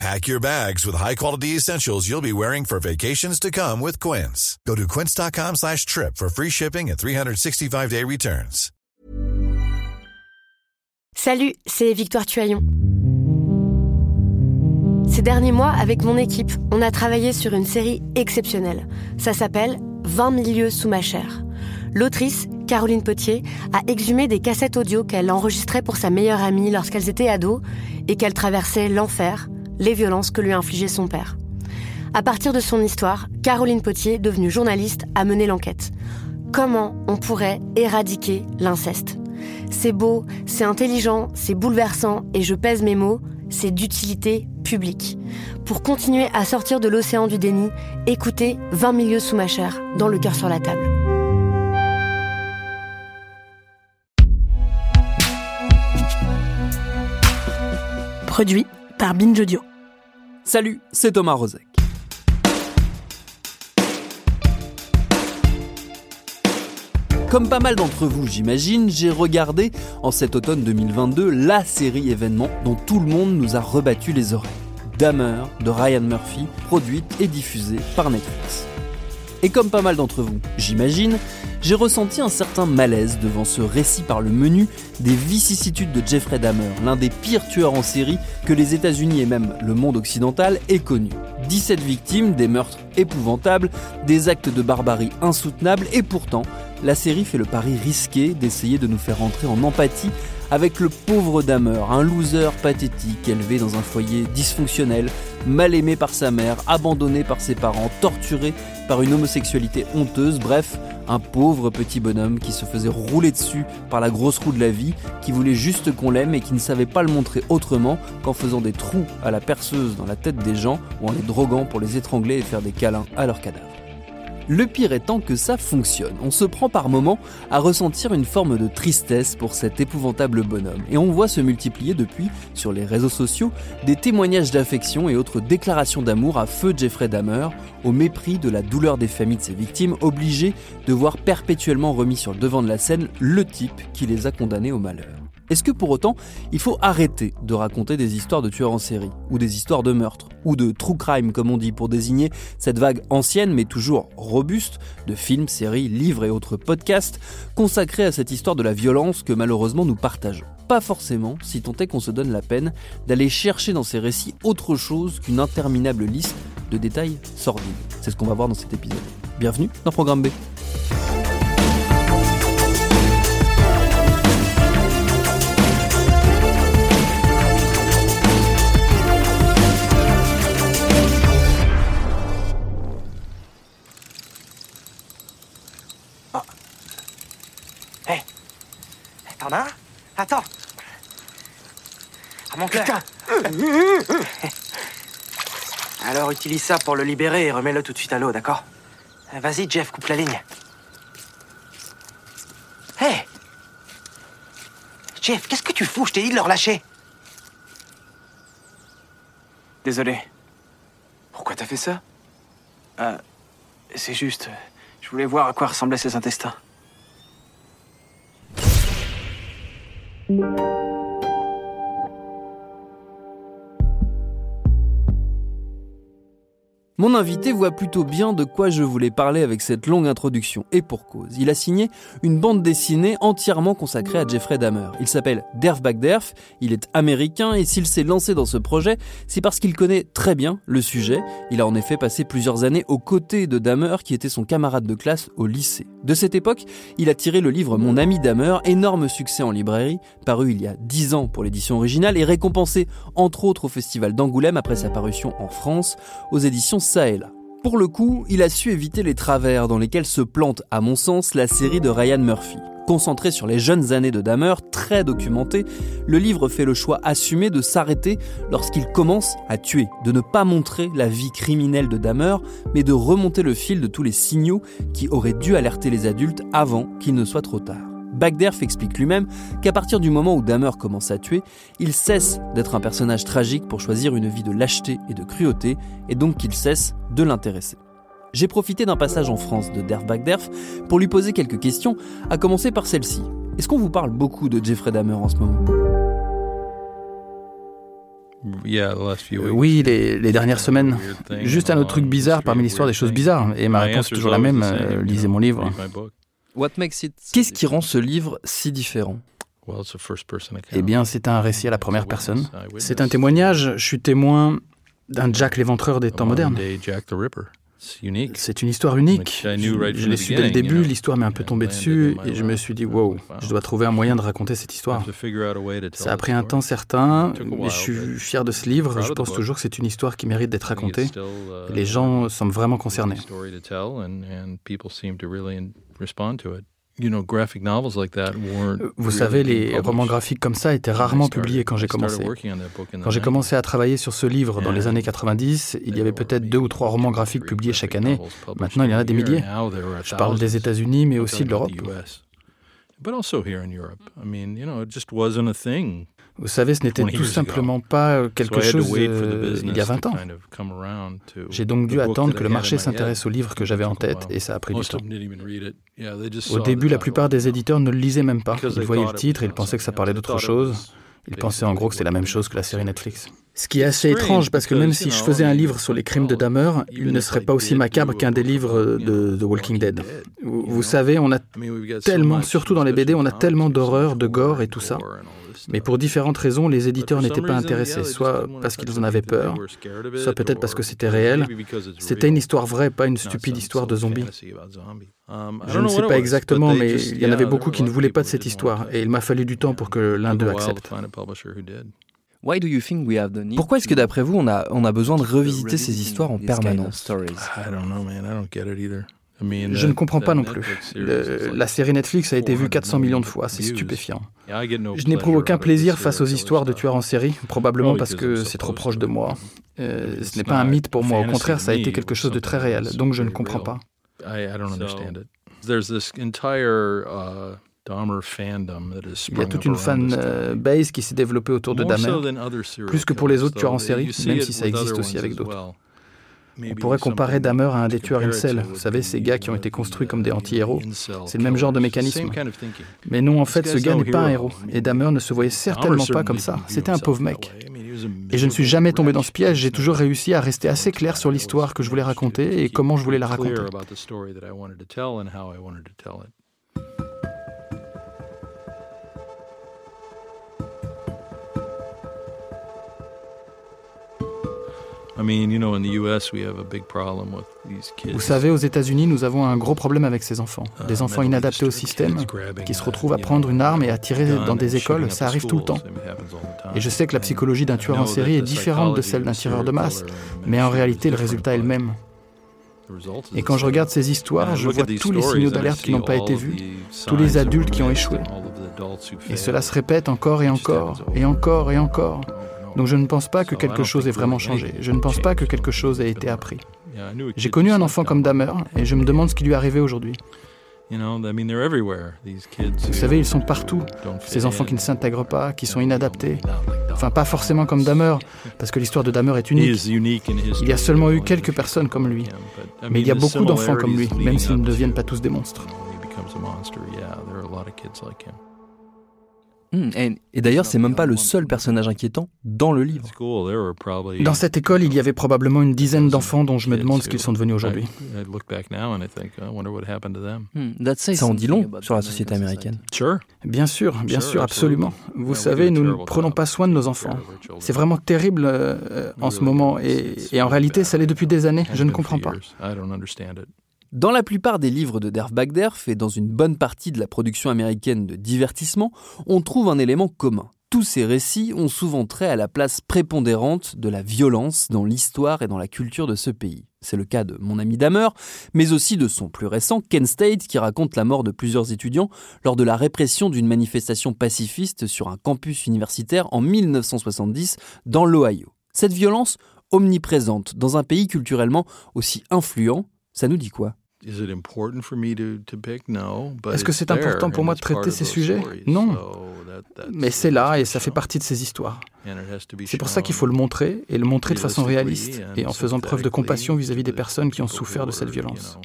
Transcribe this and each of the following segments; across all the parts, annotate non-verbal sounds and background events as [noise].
Pack your bags with high-quality essentials you'll be wearing for vacations to come with Quince. Go to quince.com slash trip for free shipping and 365-day returns. Salut, c'est Victoire Tuaillon. Ces derniers mois, avec mon équipe, on a travaillé sur une série exceptionnelle. Ça s'appelle 20 milieux sous ma chair. L'autrice, Caroline Potier, a exhumé des cassettes audio qu'elle enregistrait pour sa meilleure amie lorsqu'elles étaient ados et qu'elle traversait l'enfer, les violences que lui infligeait son père. À partir de son histoire, Caroline Potier, devenue journaliste, a mené l'enquête. Comment on pourrait éradiquer l'inceste? C'est beau, c'est intelligent, c'est bouleversant, et je pèse mes mots, c'est d'utilité publique. Pour continuer à sortir de l'océan du déni, écoutez 20 milieux sous ma chair, dans le cœur sur la table. Produit Salut, c'est Thomas Rozek. Comme pas mal d'entre vous, j'imagine, j'ai regardé en cet automne 2022 la série événement dont tout le monde nous a rebattu les oreilles. Dahmer de Ryan Murphy, produite et diffusée par Netflix. Et comme pas mal d'entre vous, j'imagine, j'ai ressenti un certain malaise devant ce récit par le menu des vicissitudes de Jeffrey Dahmer, l'un des pires tueurs en série que les États-Unis et même le monde occidental aient connu. 17 victimes, des meurtres épouvantables, des actes de barbarie insoutenables, et pourtant, la série fait le pari risqué d'essayer de nous faire entrer en empathie avec le pauvre Dahmer, un loser pathétique élevé dans un foyer dysfonctionnel, mal aimé par sa mère, abandonné par ses parents, torturé par une homosexualité honteuse, bref, un pauvre petit bonhomme qui se faisait rouler dessus par la grosse roue de la vie, qui voulait juste qu'on l'aime et qui ne savait pas le montrer autrement qu'en faisant des trous à la perceuse dans la tête des gens ou en les droguant pour les étrangler et faire des câlins à leurs cadavres. Le pire étant que ça fonctionne. On se prend par moments à ressentir une forme de tristesse pour cet épouvantable bonhomme. Et on voit se multiplier depuis, sur les réseaux sociaux, des témoignages d'affection et autres déclarations d'amour à feu Jeffrey Dahmer, au mépris de la douleur des familles de ses victimes, obligées de voir perpétuellement remis sur le devant de la scène le type qui les a condamnés au malheur. Est-ce que pour autant, il faut arrêter de raconter des histoires de tueurs en série, ou des histoires de meurtres, ou de true crime comme on dit, pour désigner cette vague ancienne mais toujours robuste de films, séries, livres et autres podcasts consacrés à cette histoire de la violence que malheureusement nous partageons? Pas forcément, si tant est qu'on se donne la peine d'aller chercher dans ces récits autre chose qu'une interminable liste de détails sordides. C'est ce qu'on va voir dans cet épisode. Bienvenue dans Programme B. T'en as un Attends. Ah mon putain. [laughs] Alors utilise ça pour le libérer et remets-le tout de suite à l'eau, d'accord Vas-y, Jeff, coupe la ligne. Hé Jeff, qu'est-ce que tu fous? Je t'ai dit de le relâcher. Désolé. Pourquoi t'as fait ça? Ah, c'est juste. Je voulais voir à quoi ressemblaient ses intestins. Thank you. Mon invité voit plutôt bien de quoi je voulais parler avec cette longue introduction, et pour cause. Il a signé une bande dessinée entièrement consacrée à Jeffrey Dahmer. Il s'appelle Derf Derf, il est américain, et s'il s'est lancé dans ce projet, c'est parce qu'il connaît très bien le sujet. Il a en effet passé plusieurs années aux côtés de Dahmer, qui était son camarade de classe au lycée. De cette époque, il a tiré le livre Mon ami Dahmer, énorme succès en librairie, paru il y a 10 ans pour l'édition originale, et récompensé entre autres au Festival d'Angoulême après sa parution en France, aux éditions ça et là. Pour le coup, il a su éviter les travers dans lesquels se plante, à mon sens, la série de Ryan Murphy. Concentré sur les jeunes années de Dahmer, très documenté, le livre fait le choix assumé de s'arrêter lorsqu'il commence à tuer, de ne pas montrer la vie criminelle de Dahmer, mais de remonter le fil de tous les signaux qui auraient dû alerter les adultes avant qu'il ne soit trop tard. Bagderf explique lui-même qu'à partir du moment où Dahmer commence à tuer, il cesse d'être un personnage tragique pour choisir une vie de lâcheté et de cruauté, et donc qu'il cesse de l'intéresser. J'ai profité d'un passage en France de Derf Bagderf pour lui poser quelques questions, à commencer par celle-ci. Est-ce qu'on vous parle beaucoup de Jeffrey Dahmer en ce moment? Euh, oui, les, dernières semaines. Juste un autre truc bizarre parmi l'histoire des choses bizarres. Et ma réponse est toujours la même, euh, lisez mon livre. Qu'est-ce qui rend ce livre si différent? Eh bien, c'est un récit à la première personne. C'est un témoignage. Je suis témoin d'un Jack l'éventreur des temps modernes. C'est une histoire unique. Je, l'ai su dès le début, l'histoire m'est un peu tombée dessus et je me suis dit, wow, je dois trouver un moyen de raconter cette histoire. Ça a pris un temps certain, mais je suis fier de ce livre. Je pense toujours que c'est une histoire qui mérite d'être racontée. Les gens semblent vraiment concernés. Vous savez, les romans graphiques comme ça étaient rarement publiés quand j'ai commencé. Quand j'ai commencé à travailler sur ce livre dans les années 90, il y avait peut-être deux ou trois romans graphiques publiés chaque année. Maintenant, il y en a des milliers. Je parle des États-Unis, mais aussi de l'Europe. Vous savez, ce n'était tout simplement pas quelque chose euh, il y a 20 ans. J'ai donc dû attendre que le marché s'intéresse au livre que j'avais en tête et ça a pris du temps. Au début, la plupart des éditeurs ne le lisaient même pas. Ils voyaient le titre et ils pensaient que ça parlait d'autre chose. Ils pensaient en gros que c'était la même chose que la série Netflix. Ce qui est assez étrange parce que même si je faisais un livre sur les crimes de Dahmer, il ne serait pas aussi macabre qu'un des livres de The Walking Dead. Vous, savez, on a tellement, surtout dans les BD, on a tellement d'horreur, de gore et tout ça. Mais pour différentes raisons, les éditeurs n'étaient pas intéressés, soit parce qu'ils en avaient peur, soit peut-être parce que c'était réel. C'était une histoire vraie, pas une stupide histoire de zombies. Je ne sais pas exactement, mais il y en avait beaucoup qui ne voulaient pas de cette histoire, et il m'a fallu du temps pour que l'un d'eux accepte. Pourquoi est-ce que d'après vous, on a, on a besoin de revisiter ces histoires en permanence? Je ne comprends pas non plus. la série Netflix a été vue 400 millions de fois, c'est stupéfiant. Je n'éprouve aucun plaisir face aux histoires de tueurs en série, probablement parce que c'est trop proche de moi. Euh, ce n'est pas un mythe pour moi, au contraire, ça a été quelque chose de très réel, donc je ne comprends pas. Il y a toute une fan euh, base qui s'est développée autour de Dahmer, plus que pour les autres tueurs en série, même si ça existe aussi avec d'autres. On pourrait comparer Dahmer à un des tueurs incel. Vous savez, ces gars qui ont été construits comme des anti-héros. C'est le même genre de mécanisme. Mais non, en fait, ce gars n'est pas un héros. Et Dahmer ne se voyait certainement pas comme ça. C'était un pauvre mec. Et je ne suis jamais tombé dans ce piège. J'ai toujours réussi à rester assez clair sur l'histoire que je voulais raconter et comment je voulais la raconter. Vous savez, aux États-Unis, nous avons un gros problème avec ces enfants. Uh, des enfants inadaptés au système, qui se retrouvent à prendre une arme et à tirer dans des écoles, ça arrive tout le temps. Et je sais que la psychologie d'un tueur en série est différente de celle d'un tireur de masse, mais en réalité, le résultat est le même. Et quand je regarde ces histoires, je vois tous les signaux d'alerte qui n'ont pas été vus, tous les adultes qui ont échoué. Et cela se répète encore et encore, et encore et encore. Donc je ne pense pas que quelque chose ait vraiment changé. Je ne pense pas que quelque chose ait été appris. J'ai connu un enfant comme Dahmer et je me demande ce qui lui est arrivé aujourd'hui. Vous savez, ils sont partout. Ces enfants qui ne s'intègrent pas, qui sont inadaptés. Enfin, pas forcément comme Dahmer, parce que l'histoire de Dahmer est unique. Il y a seulement eu quelques personnes comme lui. Mais il y a beaucoup d'enfants comme lui, même s'ils ne deviennent pas tous des monstres. Hmm, et, d'ailleurs, c'est même pas le seul personnage inquiétant dans le livre. Dans cette école, il y avait probablement une dizaine d'enfants dont je me demande ce qu'ils sont devenus aujourd'hui. Hmm, ça en dit long sur la société américaine. Bien sûr, bien sûr, absolument. Vous savez, nous ne prenons pas soin de nos enfants. C'est vraiment terrible euh, en ce moment et, et en réalité, ça l'est depuis des années. Je ne comprends pas. Dans la plupart des livres de Derf Bagderf et dans une bonne partie de la production américaine de divertissement, on trouve un élément commun. Tous ces récits ont souvent trait à la place prépondérante de la violence dans l'histoire et dans la culture de ce pays. C'est le cas de Mon ami Damer, mais aussi de son plus récent, Ken State, qui raconte la mort de plusieurs étudiants lors de la répression d'une manifestation pacifiste sur un campus universitaire en 1970 dans l'Ohio. Cette violence omniprésente dans un pays culturellement aussi influent, ça nous dit quoi? Est-ce que c'est important pour moi de traiter ces sujets? Non. Mais c'est là et ça fait partie de ces histoires. C'est pour ça qu'il faut le montrer et le montrer de façon réaliste et en faisant preuve de compassion vis-à-vis des personnes qui ont souffert de cette violence.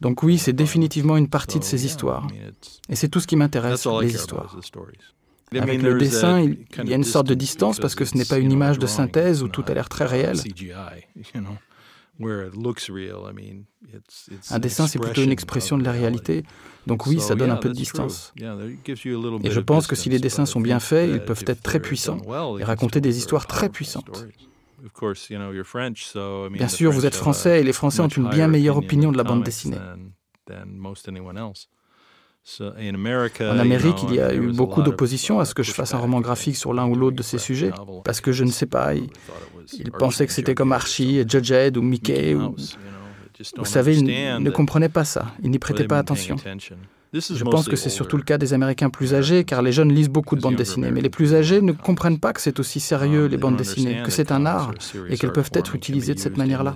Donc oui, c'est définitivement une partie de ces histoires. Et c'est tout ce qui m'intéresse, les histoires. Avec le dessin, il y a une sorte de distance parce que ce n'est pas une image de synthèse où tout a l'air très réel. Un dessin, c'est plutôt une expression de la réalité. Donc oui, ça donne un peu de distance. Et je pense que si les dessins sont bien faits, ils peuvent être très puissants et raconter des histoires très puissantes. Bien sûr, vous êtes français et les Français ont une bien meilleure opinion de la bande dessinée. En Amérique, il y a eu beaucoup d'opposition à ce que je fasse un roman graphique sur l'un ou l'autre de ces sujets, parce que je ne sais pas, ils, pensaient que c'était comme Archie, Judge ou Mickey. Vous savez, ils ne comprenaient pas ça, ils n'y prêtaient pas attention. Je pense que c'est surtout le cas des Américains plus âgés, car les jeunes lisent beaucoup de bandes dessinées, mais les plus âgés ne comprennent pas que c'est aussi sérieux, les bandes dessinées, que c'est un art, et qu'elles peuvent être utilisées de cette manière-là.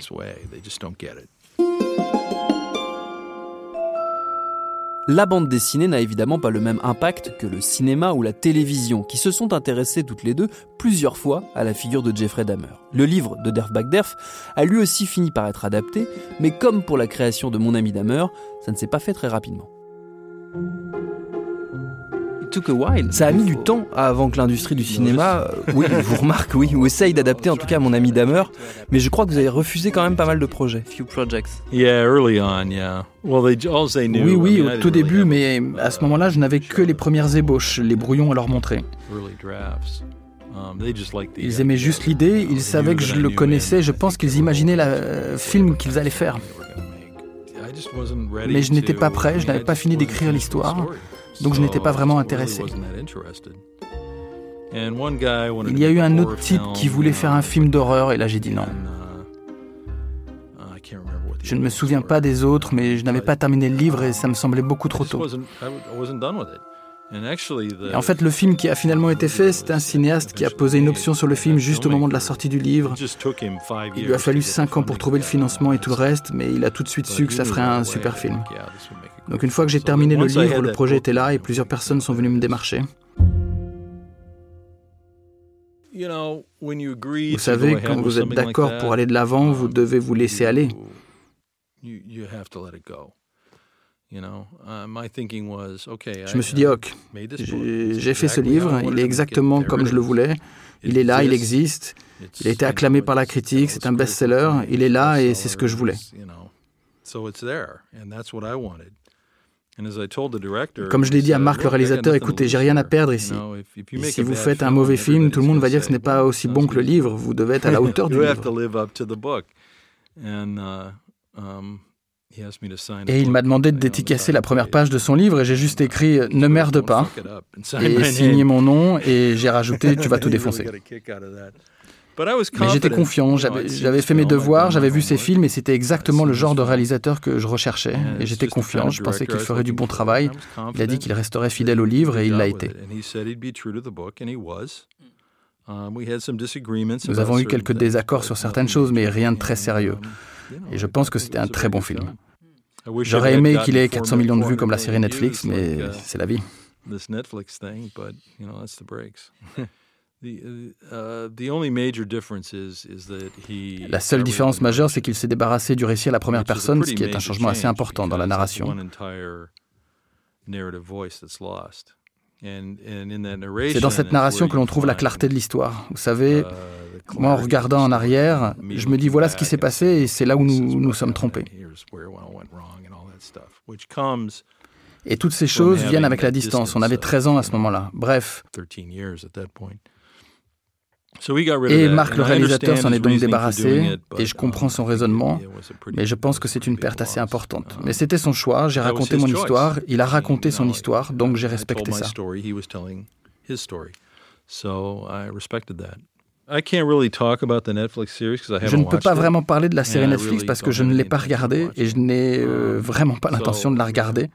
La bande dessinée n'a évidemment pas le même impact que le cinéma ou la télévision, qui se sont intéressés toutes les deux plusieurs fois à la figure de Jeffrey Dahmer. Le livre de Derf Bagderf a lui aussi fini par être adapté, mais comme pour la création de Mon ami Dahmer, ça ne s'est pas fait très rapidement. Ça a mis du temps avant que l'industrie du cinéma, euh, oui, vous remarque, oui, ou essaye d'adapter en tout cas mon ami Damer, mais je crois que vous avez refusé quand même pas mal de projets. Few projects. Oui, oui, au tout début, mais à ce moment-là, je n'avais que les premières ébauches, les brouillons à leur montrer. Um, ils aimaient juste l'idée, ils savaient que je le connaissais, je pense qu'ils imaginaient le film qu'ils allaient faire. Mais je n'étais pas prêt, je n'avais pas fini d'écrire l'histoire donc je n'étais pas vraiment intéressé. Il y a eu un autre type qui voulait faire un film d'horreur et là j'ai dit non. Je ne me souviens pas des autres, mais je n'avais pas terminé le livre et ça me semblait beaucoup trop tôt. Et en fait, le film qui a finalement été fait, c'est un cinéaste qui a posé une option sur le film juste au moment de la sortie du livre. Il lui a fallu 5 ans pour trouver le financement et tout le reste, mais il a tout de suite su que ça ferait un super film. Donc une fois que j'ai terminé le livre, le projet était là et plusieurs personnes sont venues me démarcher. Vous savez, quand vous êtes d'accord pour aller de l'avant, vous devez vous laisser aller. Je me suis dit, ok, j'ai fait ce livre, il est exactement comme je le voulais, il est là, il existe, il a été acclamé par la critique, c'est un best-seller, il est là et c'est ce que je voulais. Comme je l'ai dit à Marc le réalisateur, écoutez, j'ai rien à perdre ici. Si vous faites un mauvais film, tout le monde va dire que ce n'est pas aussi bon que le livre. Vous devez être à la [laughs] hauteur du livre. Um, et il m'a demandé de dédicacer la première page de son livre et j'ai juste écrit Ne merde pas. et [laughs] signé mon nom et j'ai rajouté Tu vas [laughs] tout défoncer. Mais j'étais confiant, j'avais fait mes devoirs, j'avais vu ses films et c'était exactement le genre de réalisateur que je recherchais. Et j'étais confiant, je pensais qu'il ferait du bon travail. Il a dit qu'il resterait fidèle au livre et il l'a été. Nous avons eu quelques désaccords sur certaines choses, mais rien de très sérieux. Et je pense que c'était un très bon film. J'aurais aimé qu'il ait 400 millions de vues comme la série Netflix, mais c'est la vie. [laughs] La seule différence majeure, c'est qu'il s'est débarrassé du récit à la première personne, ce qui est un changement assez important dans la narration. C'est dans cette narration que l'on trouve la clarté de l'histoire. Vous savez, uh, moi en regardant en arrière, je me dis voilà ce qui s'est passé et c'est là où nous nous sommes trompés. Et toutes ces choses viennent avec la distance. On avait 13 ans à ce moment-là. Bref. Et Marc le réalisateur s'en est donc débarrassé, et je comprends son raisonnement, mais je pense que c'est une perte assez importante. Um, mais c'était son choix, j'ai raconté mon histoire, il a raconté son histoire, donc j'ai respecté ça. Je ne peux pas vraiment parler de la série Netflix parce que je ne l'ai pas regardée et je n'ai euh, um, vraiment pas l'intention de la regarder.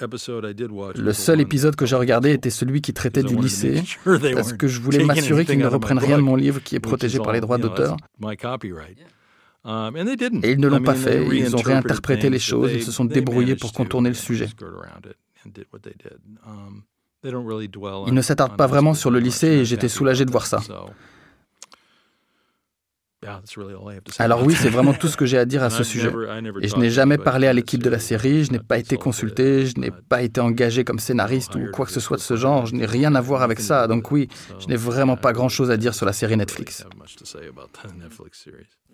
Le seul épisode que j'ai regardé était celui qui traitait du lycée, parce que je voulais m'assurer qu'ils ne reprennent rien de mon livre qui est protégé par les droits d'auteur. Um, et ils ne l'ont pas fait, ils ont réinterprété les choses, ils se sont débrouillés pour contourner le sujet. Um, ils ne s'attardent pas vraiment sur le lycée et j'étais soulagé de voir ça. Alors oui, c'est vraiment tout ce que j'ai à dire à [laughs] ce sujet. Et je n'ai jamais parlé à l'équipe de la série, je n'ai pas été consulté, je n'ai pas été engagé comme scénariste ou quoi que ce soit de ce genre, je n'ai rien à voir avec ça. Donc oui, je n'ai vraiment pas grand-chose à dire sur la série Netflix.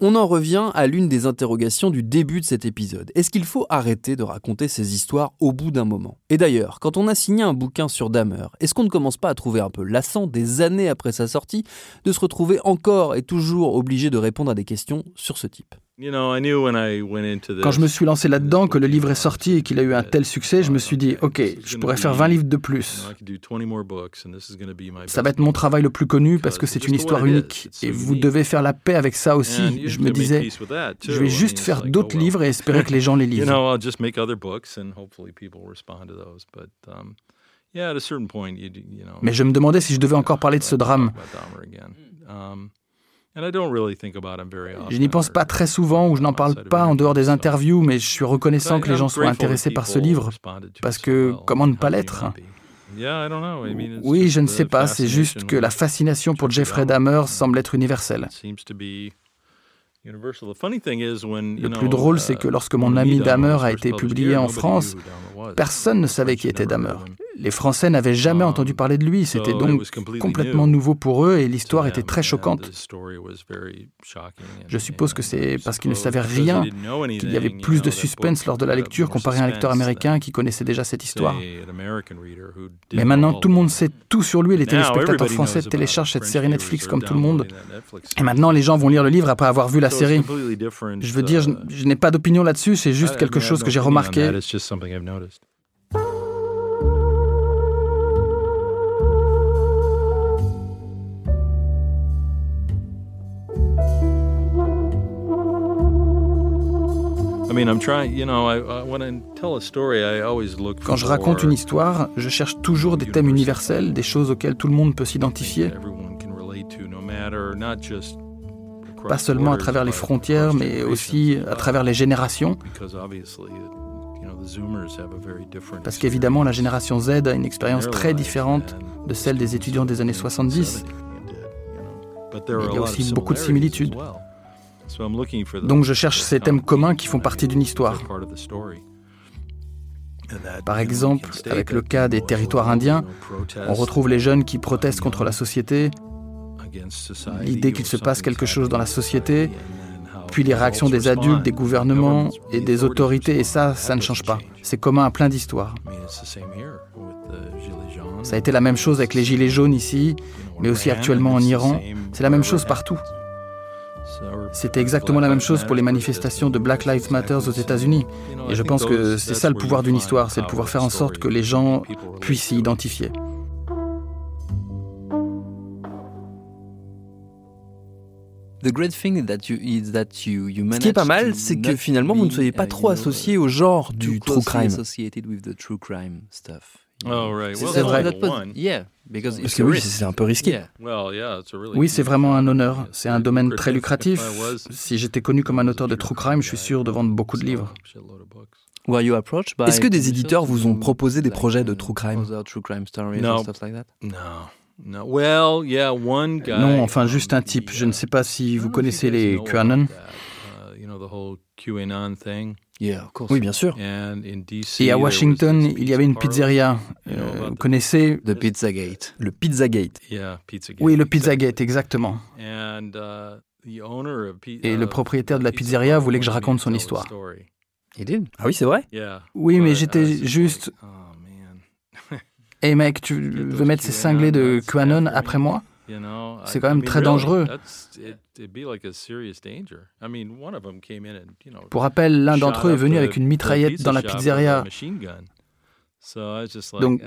On en revient à l'une des interrogations du début de cet épisode. Est-ce qu'il faut arrêter de raconter ces histoires au bout d'un moment? Et d'ailleurs, quand on a signé un bouquin sur Dahmer, est-ce qu'on ne commence pas à trouver un peu lassant, des années après sa sortie, de se retrouver encore et toujours obligé de répondre à des questions sur ce type quand je me suis lancé là-dedans, que le livre est sorti et qu'il a eu un tel succès, je me suis dit, OK, je pourrais faire 20 livres de plus. Ça va être mon travail le plus connu parce que c'est une histoire unique. Et vous devez faire la paix avec ça aussi. Je me disais, je vais juste faire d'autres livres et espérer que les gens les [laughs] lisent. Mais je me demandais si je devais encore parler de ce drame. Je n'y pense pas très souvent ou je n'en parle pas en dehors des interviews, mais je suis reconnaissant que les gens soient intéressés par ce livre, parce que comment ne pas l'être? Oui, je ne sais pas, c'est juste que la fascination pour Jeffrey Dahmer semble être universelle. Le plus drôle, c'est que uh, lorsque mon ami Dahmer a été publié en France, personne ne savait qui était Dahmer. Les Français n'avaient jamais entendu parler de lui, c'était donc complètement nouveau pour eux et l'histoire était très choquante. Je suppose que c'est parce qu'ils ne savaient rien qu'il y avait plus de suspense lors de la lecture comparé à un lecteur américain qui connaissait déjà cette histoire. Mais maintenant, tout le monde sait tout sur lui et les téléspectateurs français téléchargent cette série Netflix comme tout le monde. Et maintenant, les gens vont lire le livre après avoir vu la série. Je veux dire, je, n'ai pas d'opinion là-dessus, c'est juste quelque chose que j'ai remarqué. Quand je raconte une histoire, je cherche toujours des thèmes universels, des choses auxquelles tout le monde peut s'identifier. Pas seulement à travers les frontières, mais aussi à travers les générations. Parce qu'évidemment, la génération Z a une expérience très différente de celle des étudiants des années 70. Mais il y a aussi beaucoup de similitudes. Donc je cherche ces thèmes communs qui font partie d'une histoire. Par exemple, avec le cas des territoires indiens, on retrouve les jeunes qui protestent contre la société, l'idée qu'il se passe quelque chose dans la société, puis les réactions des adultes, des gouvernements et des autorités, et ça, ça ne change pas. C'est commun à plein d'histoires. Ça a été la même chose avec les Gilets jaunes ici, mais aussi actuellement en Iran. C'est la même chose partout. C'était exactement la même chose pour les manifestations de Black Lives Matter aux États-Unis. Et je pense que c'est ça le pouvoir d'une histoire, c'est de pouvoir faire en sorte que les gens puissent s'y identifier. Ce qui est pas mal, c'est que finalement vous ne soyez pas trop associé au genre du true crime. Oh, c'est vrai. Parce que oui, c'est un peu risqué. Oui, c'est vraiment un honneur. C'est un domaine très lucratif. Si j'étais connu comme un auteur de true crime, je suis sûr de vendre beaucoup de livres. Est-ce que des éditeurs vous ont proposé des projets de true crime? Non. Non, enfin juste un type. Je ne sais pas si vous connaissez les QAnon. Oui, bien sûr. Et à Washington, il y avait une pizzeria. Euh, vous connaissez Le Pizzagate. Le Pizzagate. Oui, le Pizzagate, exactement. Uh, Et le uh, propriétaire de la pizzeria voulait que je raconte son histoire. Ah oui, c'est vrai? Oui, mais j'étais juste... Oh, hey mec, tu [laughs] veux mettre ces cinglés de QAnon après moi? C'est quand même très dangereux. Pour rappel, l'un d'entre eux est venu avec une mitraillette dans la pizzeria. Donc,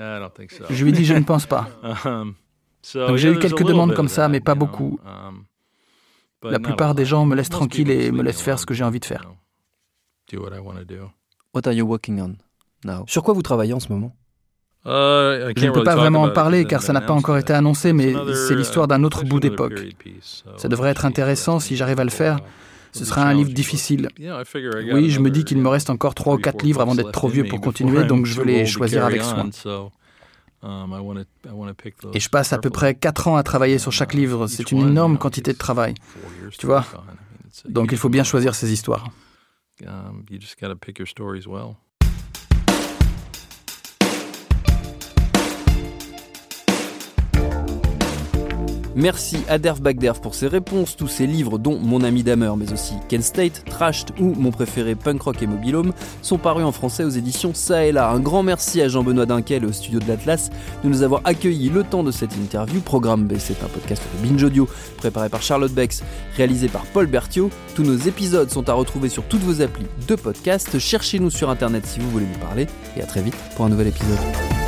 je lui ai dit, je ne pense pas. [laughs] Um, Donc j'ai eu quelques demandes comme ça, mais pas beaucoup. Um, la plupart des gens me laissent tranquille et me laissent faire ce que j'ai envie de faire. Sur quoi vous travaillez en ce moment? Euh, je ne peux pas vraiment en parler car ça n'a pas encore été annoncé, mais c'est l'histoire d'un autre bout d'époque. Ça devrait être intéressant si j'arrive à le faire. Ce sera un livre difficile. Oui, je me dis qu'il me reste encore trois ou quatre livres avant d'être trop vieux pour continuer, donc je veux les choisir avec soin. Um, Et je passe à peu près quatre ans à travailler sur chaque livre. C'est une énorme quantité de travail. Tu vois Donc il faut bien choisir ses histoires. Merci à Derf Bagderf pour ses réponses, tous ses livres dont Mon ami Damer, mais aussi Ken State, Trashed ou mon préféré Punk Rock et Mobilhome sont parus en français aux éditions Ça et là. Un grand merci à Jean-Benoît Dinkel au studio de l'Atlas de nous avoir accueillis le temps de cette interview. Programme B, c'est un podcast de Binge Audio préparé par Charlotte Bex, réalisé par Paul Berthiaud. Tous nos épisodes sont à retrouver sur toutes vos applis de podcast. Cherchez-nous sur internet si vous voulez nous parler et à très vite pour un nouvel épisode.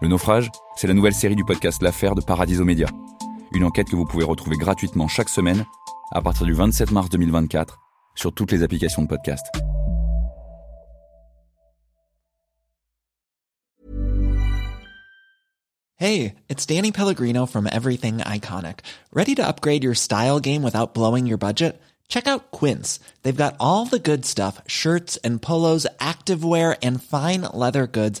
Le naufrage, c'est la nouvelle série du podcast L'affaire de Paradiso Média. Une enquête que vous pouvez retrouver gratuitement chaque semaine à partir du 27 mars 2024 sur toutes les applications de podcast. Hey, it's Danny Pellegrino from Everything Iconic. Ready to upgrade your style game without blowing your budget? Check out Quince. They've got all the good stuff, shirts and polos, activewear and fine leather goods